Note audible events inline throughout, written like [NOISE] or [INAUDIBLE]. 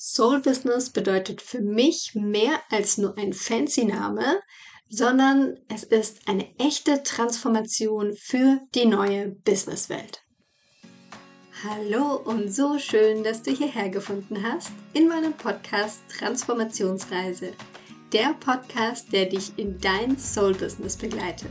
Soul Business bedeutet für mich mehr als nur ein fancy Name, sondern es ist eine echte Transformation für die neue Businesswelt. Hallo und so schön, dass du hierher gefunden hast in meinem Podcast Transformationsreise. Der Podcast, der dich in dein Soul Business begleitet.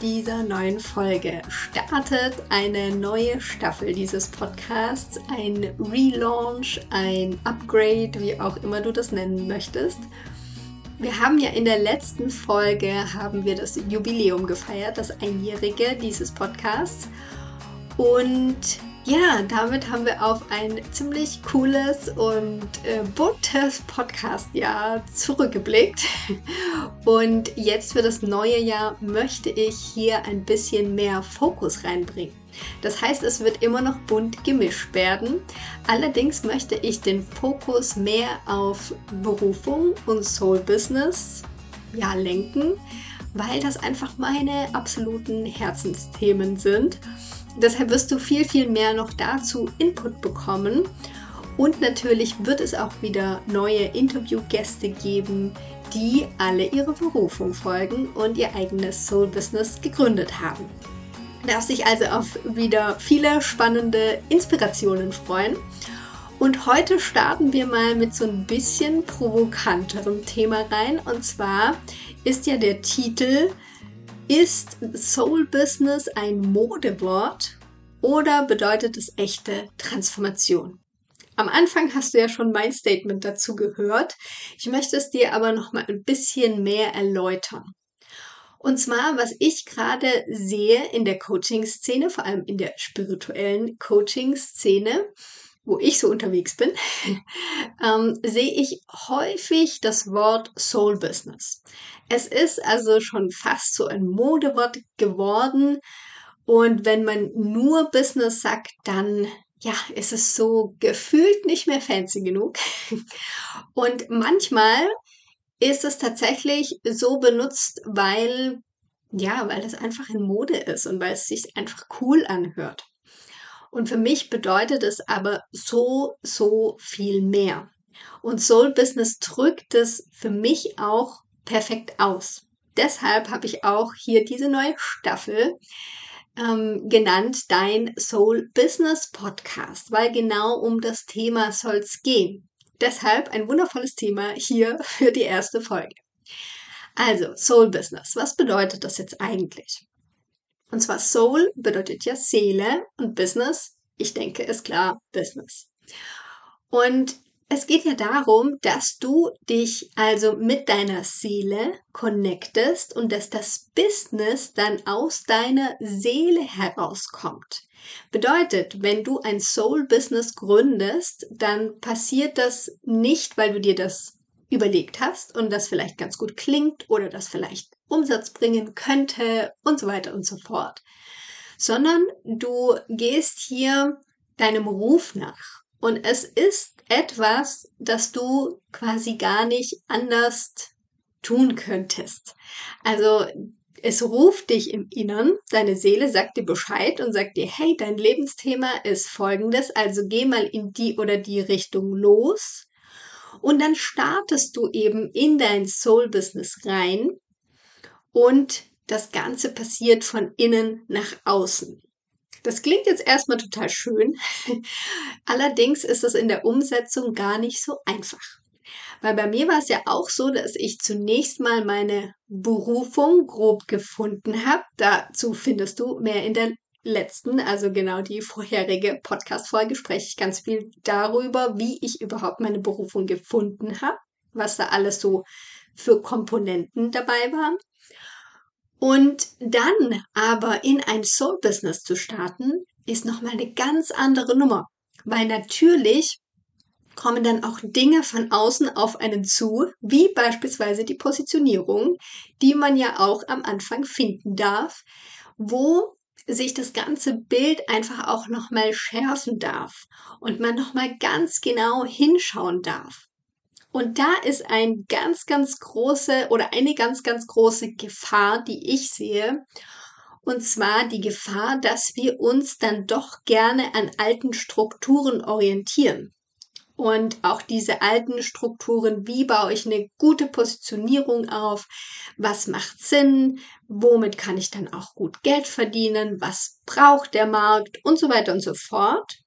dieser neuen Folge startet eine neue Staffel dieses Podcasts, ein Relaunch, ein Upgrade, wie auch immer du das nennen möchtest. Wir haben ja in der letzten Folge haben wir das Jubiläum gefeiert, das einjährige dieses Podcasts und ja, damit haben wir auf ein ziemlich cooles und äh, buntes Podcast-Jahr zurückgeblickt. Und jetzt für das neue Jahr möchte ich hier ein bisschen mehr Fokus reinbringen. Das heißt, es wird immer noch bunt gemischt werden. Allerdings möchte ich den Fokus mehr auf Berufung und Soul Business ja, lenken, weil das einfach meine absoluten Herzensthemen sind. Deshalb wirst du viel, viel mehr noch dazu Input bekommen. Und natürlich wird es auch wieder neue Interviewgäste geben, die alle ihre Berufung folgen und ihr eigenes Soul Business gegründet haben. Du darfst dich also auf wieder viele spannende Inspirationen freuen. Und heute starten wir mal mit so ein bisschen provokanterem Thema rein. Und zwar ist ja der Titel ist Soul Business ein Modewort oder bedeutet es echte Transformation? Am Anfang hast du ja schon mein Statement dazu gehört. Ich möchte es dir aber noch mal ein bisschen mehr erläutern. Und zwar, was ich gerade sehe in der Coaching-Szene, vor allem in der spirituellen Coaching-Szene, wo ich so unterwegs bin, [LAUGHS] ähm, sehe ich häufig das Wort Soul Business. Es ist also schon fast so ein Modewort geworden. Und wenn man nur Business sagt, dann ja, ist es so gefühlt nicht mehr fancy genug. [LAUGHS] Und manchmal ist es tatsächlich so benutzt, weil ja, weil es einfach in Mode ist und weil es sich einfach cool anhört. Und für mich bedeutet es aber so, so viel mehr. Und Soul Business drückt es für mich auch perfekt aus. Deshalb habe ich auch hier diese neue Staffel ähm, genannt Dein Soul Business Podcast, weil genau um das Thema soll es gehen. Deshalb ein wundervolles Thema hier für die erste Folge. Also, Soul Business. Was bedeutet das jetzt eigentlich? Und zwar Soul bedeutet ja Seele und Business, ich denke, ist klar, Business. Und es geht ja darum, dass du dich also mit deiner Seele connectest und dass das Business dann aus deiner Seele herauskommt. Bedeutet, wenn du ein Soul-Business gründest, dann passiert das nicht, weil du dir das überlegt hast und das vielleicht ganz gut klingt oder das vielleicht Umsatz bringen könnte und so weiter und so fort, sondern du gehst hier deinem Ruf nach. Und es ist etwas, das du quasi gar nicht anders tun könntest. Also es ruft dich im Innern, deine Seele sagt dir Bescheid und sagt dir, hey, dein Lebensthema ist folgendes, also geh mal in die oder die Richtung los. Und dann startest du eben in dein Soul-Business rein und das Ganze passiert von innen nach außen. Das klingt jetzt erstmal total schön. [LAUGHS] Allerdings ist es in der Umsetzung gar nicht so einfach. Weil bei mir war es ja auch so, dass ich zunächst mal meine Berufung grob gefunden habe. Dazu findest du mehr in der letzten, also genau die vorherige Podcast-Folge, spreche ich ganz viel darüber, wie ich überhaupt meine Berufung gefunden habe, was da alles so für Komponenten dabei waren. Und dann aber in ein Soul-Business zu starten, ist nochmal eine ganz andere Nummer. Weil natürlich kommen dann auch Dinge von außen auf einen zu, wie beispielsweise die Positionierung, die man ja auch am Anfang finden darf. wo sich das ganze Bild einfach auch nochmal schärfen darf und man nochmal ganz genau hinschauen darf. Und da ist ein ganz, ganz große oder eine ganz, ganz große Gefahr, die ich sehe. Und zwar die Gefahr, dass wir uns dann doch gerne an alten Strukturen orientieren und auch diese alten Strukturen, wie baue ich eine gute Positionierung auf, was macht Sinn, womit kann ich dann auch gut Geld verdienen, was braucht der Markt und so weiter und so fort,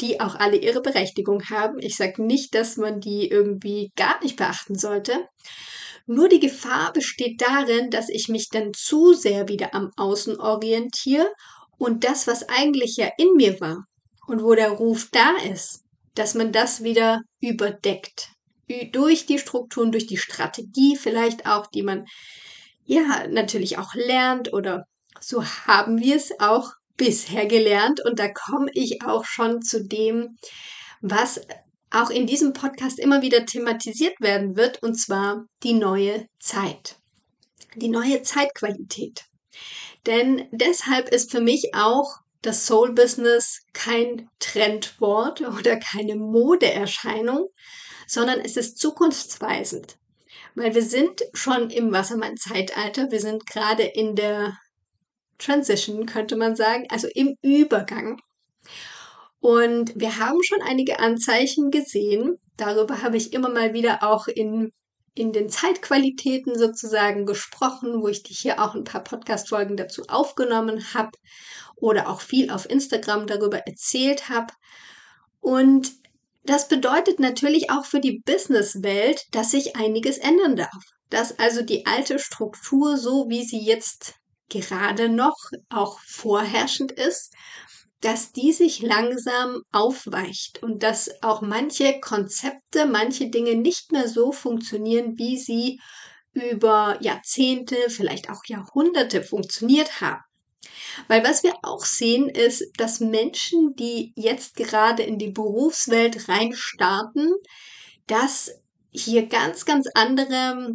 die auch alle ihre Berechtigung haben. Ich sage nicht, dass man die irgendwie gar nicht beachten sollte. Nur die Gefahr besteht darin, dass ich mich dann zu sehr wieder am Außen orientiere und das, was eigentlich ja in mir war und wo der Ruf da ist, dass man das wieder überdeckt. Durch die Strukturen, durch die Strategie vielleicht auch, die man ja natürlich auch lernt oder so haben wir es auch bisher gelernt. Und da komme ich auch schon zu dem, was auch in diesem Podcast immer wieder thematisiert werden wird, und zwar die neue Zeit. Die neue Zeitqualität. Denn deshalb ist für mich auch das Soul Business kein Trendwort [LAUGHS] oder keine Modeerscheinung, sondern es ist zukunftsweisend. Weil wir sind schon im Wassermann-Zeitalter, wir sind gerade in der Transition, könnte man sagen, also im Übergang. Und wir haben schon einige Anzeichen gesehen. Darüber habe ich immer mal wieder auch in, in den Zeitqualitäten sozusagen gesprochen, wo ich dich hier auch ein paar Podcast-Folgen dazu aufgenommen habe oder auch viel auf Instagram darüber erzählt habe. Und das bedeutet natürlich auch für die Businesswelt, dass sich einiges ändern darf. Dass also die alte Struktur, so wie sie jetzt gerade noch auch vorherrschend ist, dass die sich langsam aufweicht und dass auch manche Konzepte, manche Dinge nicht mehr so funktionieren, wie sie über Jahrzehnte, vielleicht auch Jahrhunderte funktioniert haben. Weil was wir auch sehen, ist, dass Menschen, die jetzt gerade in die Berufswelt reinstarten, dass hier ganz, ganz andere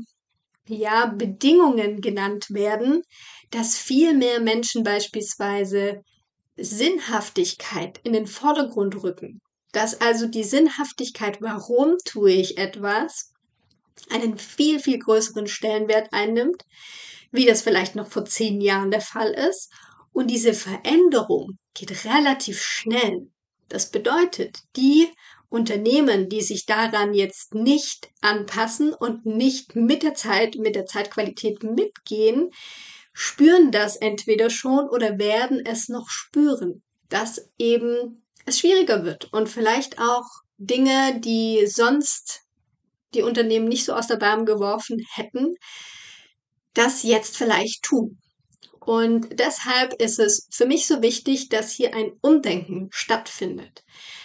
ja, Bedingungen genannt werden, dass viel mehr Menschen beispielsweise Sinnhaftigkeit in den Vordergrund rücken. Dass also die Sinnhaftigkeit, warum tue ich etwas, einen viel, viel größeren Stellenwert einnimmt, wie das vielleicht noch vor zehn Jahren der Fall ist. Und diese Veränderung geht relativ schnell. Das bedeutet, die Unternehmen, die sich daran jetzt nicht anpassen und nicht mit der Zeit, mit der Zeitqualität mitgehen, spüren das entweder schon oder werden es noch spüren, dass eben es schwieriger wird und vielleicht auch Dinge, die sonst die Unternehmen nicht so aus der Bahn geworfen hätten, das jetzt vielleicht tun. Und deshalb ist es für mich so wichtig, dass hier ein Umdenken stattfindet.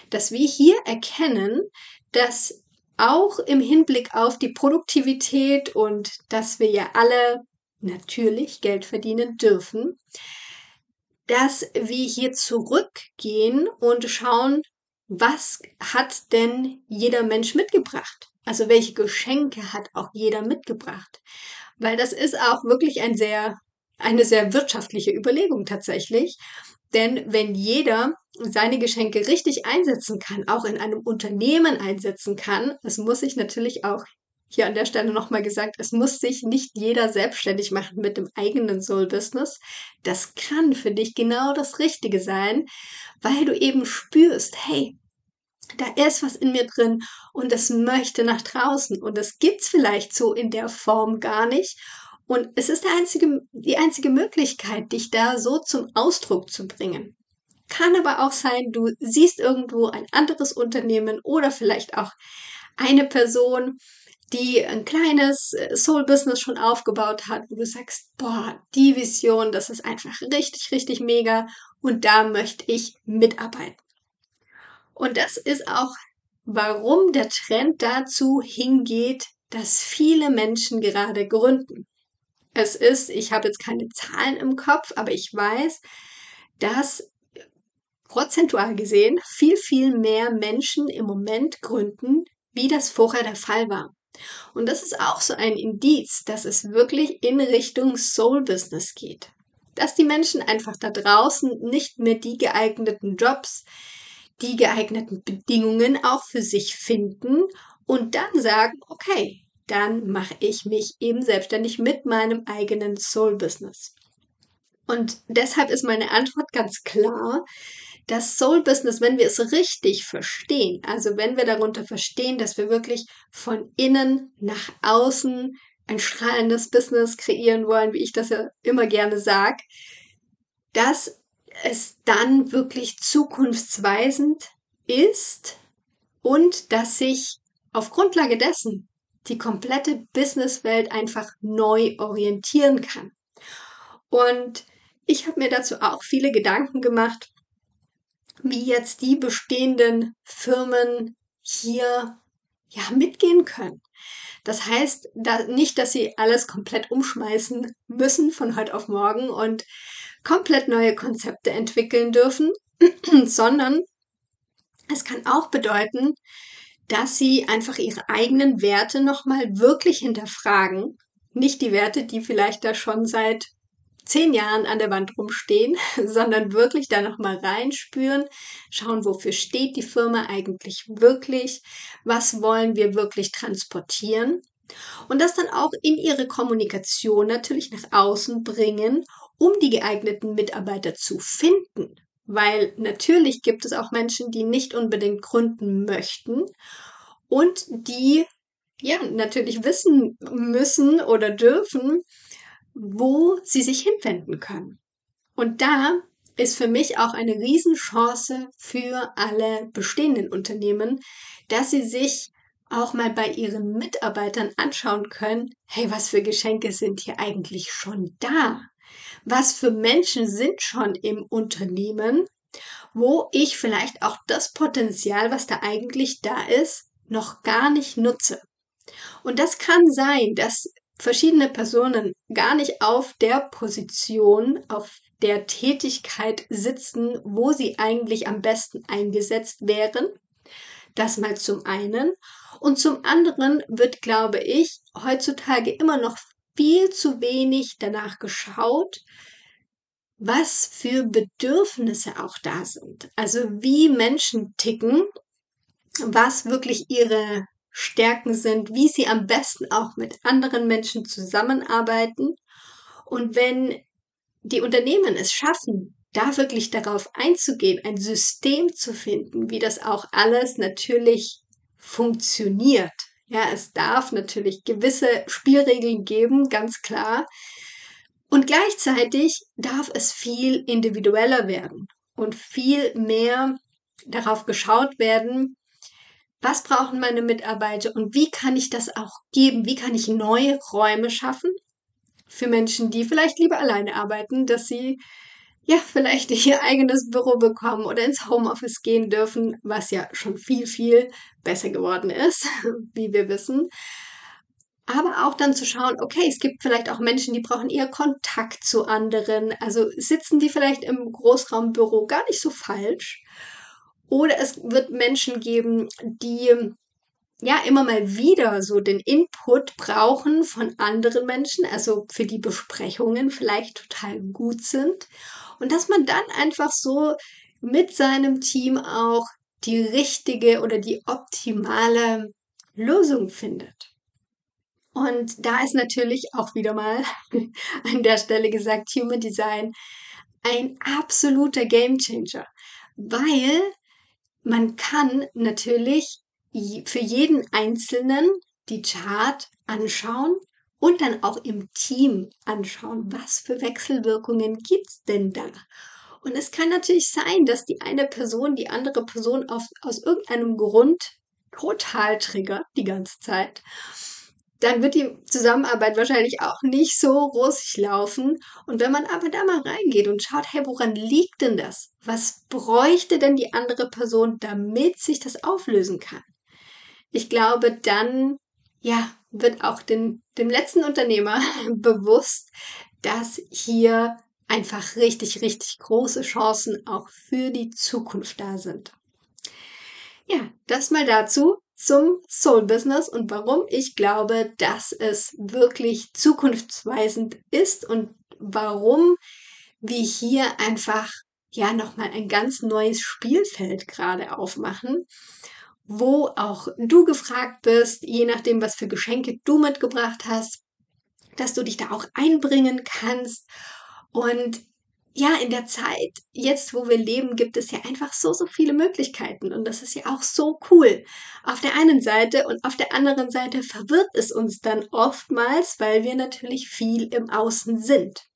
Dass wir hier erkennen, dass auch im Hinblick auf die Produktivität und dass wir ja alle natürlich Geld verdienen dürfen, dass wir hier zurückgehen und schauen, was hat denn jeder Mensch mitgebracht? Also welche Geschenke hat auch jeder mitgebracht? Weil das ist auch wirklich ein sehr eine sehr wirtschaftliche Überlegung tatsächlich. Denn wenn jeder seine Geschenke richtig einsetzen kann, auch in einem Unternehmen einsetzen kann, es muss sich natürlich auch hier an der Stelle nochmal gesagt, es muss sich nicht jeder selbstständig machen mit dem eigenen Soul-Business. Das kann für dich genau das Richtige sein, weil du eben spürst, hey, da ist was in mir drin und es möchte nach draußen und es gibt's vielleicht so in der Form gar nicht und es ist einzige, die einzige Möglichkeit, dich da so zum Ausdruck zu bringen. Kann aber auch sein, du siehst irgendwo ein anderes Unternehmen oder vielleicht auch eine Person, die ein kleines äh, Soul-Business schon aufgebaut hat, wo du sagst, boah, die Vision, das ist einfach richtig, richtig mega und da möchte ich mitarbeiten. Und das ist auch, warum der Trend dazu hingeht, dass viele Menschen gerade gründen. Es ist, ich habe jetzt keine Zahlen im Kopf, aber ich weiß, dass prozentual gesehen viel, viel mehr Menschen im Moment gründen, wie das vorher der Fall war. Und das ist auch so ein Indiz, dass es wirklich in Richtung Soul Business geht. dass die Menschen einfach da draußen nicht mehr die geeigneten Jobs, die geeigneten Bedingungen auch für sich finden und dann sagen, okay, dann mache ich mich eben selbstständig mit meinem eigenen Soul-Business. Und deshalb ist meine Antwort ganz klar. Das Soul-Business, wenn wir es richtig verstehen, also wenn wir darunter verstehen, dass wir wirklich von innen nach außen ein strahlendes Business kreieren wollen, wie ich das ja immer gerne sage, dass es dann wirklich zukunftsweisend ist und dass sich auf Grundlage dessen die komplette Businesswelt einfach neu orientieren kann. Und ich habe mir dazu auch viele Gedanken gemacht, wie jetzt die bestehenden Firmen hier ja mitgehen können. Das heißt da nicht, dass sie alles komplett umschmeißen müssen von heute auf morgen und komplett neue Konzepte entwickeln dürfen, [CLEARS THROAT] sondern es kann auch bedeuten, dass sie einfach ihre eigenen Werte nochmal wirklich hinterfragen. Nicht die Werte, die vielleicht da schon seit zehn Jahren an der Wand rumstehen, [LAUGHS] sondern wirklich da nochmal reinspüren, schauen, wofür steht die Firma eigentlich wirklich, was wollen wir wirklich transportieren und das dann auch in ihre Kommunikation natürlich nach außen bringen, um die geeigneten Mitarbeiter zu finden. Weil natürlich gibt es auch Menschen, die nicht unbedingt gründen möchten und die ja natürlich wissen müssen oder dürfen, wo sie sich hinwenden können. Und da ist für mich auch eine Riesenchance für alle bestehenden Unternehmen, dass sie sich auch mal bei ihren Mitarbeitern anschauen können, hey, was für Geschenke sind hier eigentlich schon da? Was für Menschen sind schon im Unternehmen, wo ich vielleicht auch das Potenzial, was da eigentlich da ist, noch gar nicht nutze. Und das kann sein, dass verschiedene Personen gar nicht auf der Position, auf der Tätigkeit sitzen, wo sie eigentlich am besten eingesetzt wären. Das mal zum einen. Und zum anderen wird, glaube ich, heutzutage immer noch viel zu wenig danach geschaut, was für Bedürfnisse auch da sind. Also wie Menschen ticken, was wirklich ihre Stärken sind, wie sie am besten auch mit anderen Menschen zusammenarbeiten. Und wenn die Unternehmen es schaffen, da wirklich darauf einzugehen, ein System zu finden, wie das auch alles natürlich funktioniert. Ja, es darf natürlich gewisse Spielregeln geben, ganz klar. Und gleichzeitig darf es viel individueller werden und viel mehr darauf geschaut werden, was brauchen meine Mitarbeiter und wie kann ich das auch geben? Wie kann ich neue Räume schaffen für Menschen, die vielleicht lieber alleine arbeiten, dass sie ja vielleicht [LAUGHS] ihr eigenes Büro bekommen oder ins Homeoffice gehen dürfen, was ja schon viel, viel besser geworden ist, [LAUGHS] wie wir wissen. Aber auch dann zu schauen, okay, es gibt vielleicht auch Menschen, die brauchen eher Kontakt zu anderen. Also sitzen die vielleicht im Großraumbüro gar nicht so falsch. Oder es wird Menschen geben, die ja immer mal wieder so den Input brauchen von anderen Menschen, also für die Besprechungen vielleicht total gut sind. Und dass man dann einfach so mit seinem Team auch die richtige oder die optimale Lösung findet. Und da ist natürlich auch wieder mal [LAUGHS] an der Stelle gesagt, Human Design ein absoluter Game Changer, weil man kann natürlich für jeden Einzelnen die Chart anschauen und dann auch im Team anschauen, was für Wechselwirkungen gibt's denn da? Und es kann natürlich sein, dass die eine Person die andere Person auf, aus irgendeinem Grund total triggert die ganze Zeit dann wird die Zusammenarbeit wahrscheinlich auch nicht so rosig laufen. Und wenn man aber da mal reingeht und schaut, hey, woran liegt denn das? Was bräuchte denn die andere Person, damit sich das auflösen kann? Ich glaube, dann, ja, wird auch den, dem letzten Unternehmer [LAUGHS] bewusst, dass hier einfach richtig, richtig große Chancen auch für die Zukunft da sind. Ja, das mal dazu zum Soul Business und warum ich glaube, dass es wirklich zukunftsweisend ist und warum wie hier einfach ja nochmal ein ganz neues Spielfeld gerade aufmachen, wo auch du gefragt bist, je nachdem, was für Geschenke du mitgebracht hast, dass du dich da auch einbringen kannst. Und ja, in der Zeit, jetzt wo wir leben, gibt es ja einfach so, so viele Möglichkeiten. Und das ist ja auch so cool. Auf der einen Seite und auf der anderen Seite verwirrt es uns dann oftmals, weil wir natürlich viel im Außen sind.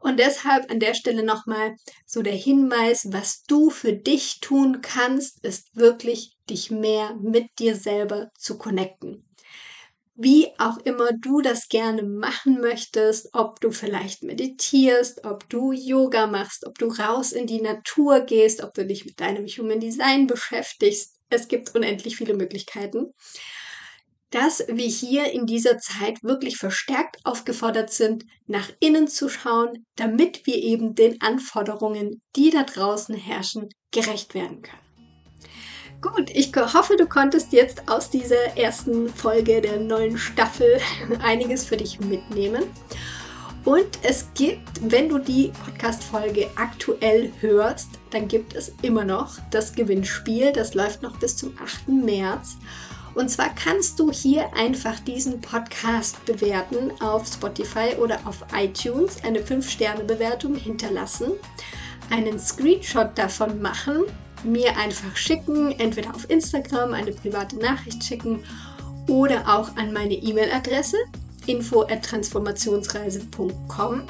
Und deshalb an der Stelle nochmal so der Hinweis, was du für dich tun kannst, ist wirklich dich mehr mit dir selber zu connecten. Wie auch immer du das gerne machen möchtest, ob du vielleicht meditierst, ob du Yoga machst, ob du raus in die Natur gehst, ob du dich mit deinem Human Design beschäftigst. Es gibt unendlich viele Möglichkeiten dass wir hier in dieser Zeit wirklich verstärkt aufgefordert sind, nach innen zu schauen, damit wir eben den Anforderungen, die da draußen herrschen, gerecht werden können. Gut, ich hoffe, du konntest jetzt aus dieser ersten Folge der neuen Staffel [LAUGHS] einiges für dich mitnehmen. Und es gibt, wenn du die Podcast-Folge aktuell hörst, dann gibt es immer noch das Gewinnspiel. Das läuft noch bis zum 8. März. Und zwar kannst du hier einfach diesen Podcast bewerten auf Spotify oder auf iTunes, eine 5-Sterne-Bewertung hinterlassen, einen Screenshot davon machen, mir einfach schicken, entweder auf Instagram eine private Nachricht schicken oder auch an meine E-Mail-Adresse info@transformationsreise.com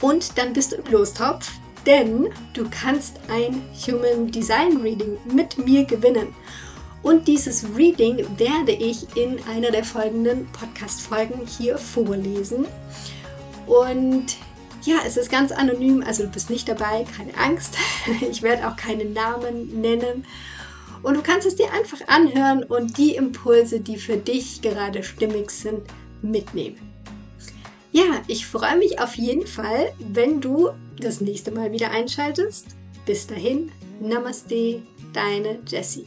und dann bist du im Lostopf, denn du kannst ein Human Design Reading mit mir gewinnen. Und dieses Reading werde ich in einer der folgenden Podcast-Folgen hier vorlesen. Und ja, es ist ganz anonym, also du bist nicht dabei, keine Angst. [LAUGHS] Ich werde auch keine Namen nennen. Und du kannst es dir einfach anhören und die Impulse, die für dich gerade stimmig sind, mitnehmen. Ja, ich freue mich auf jeden Fall, wenn du das nächste Mal wieder einschaltest. Bis dahin, Namaste, deine Jessie.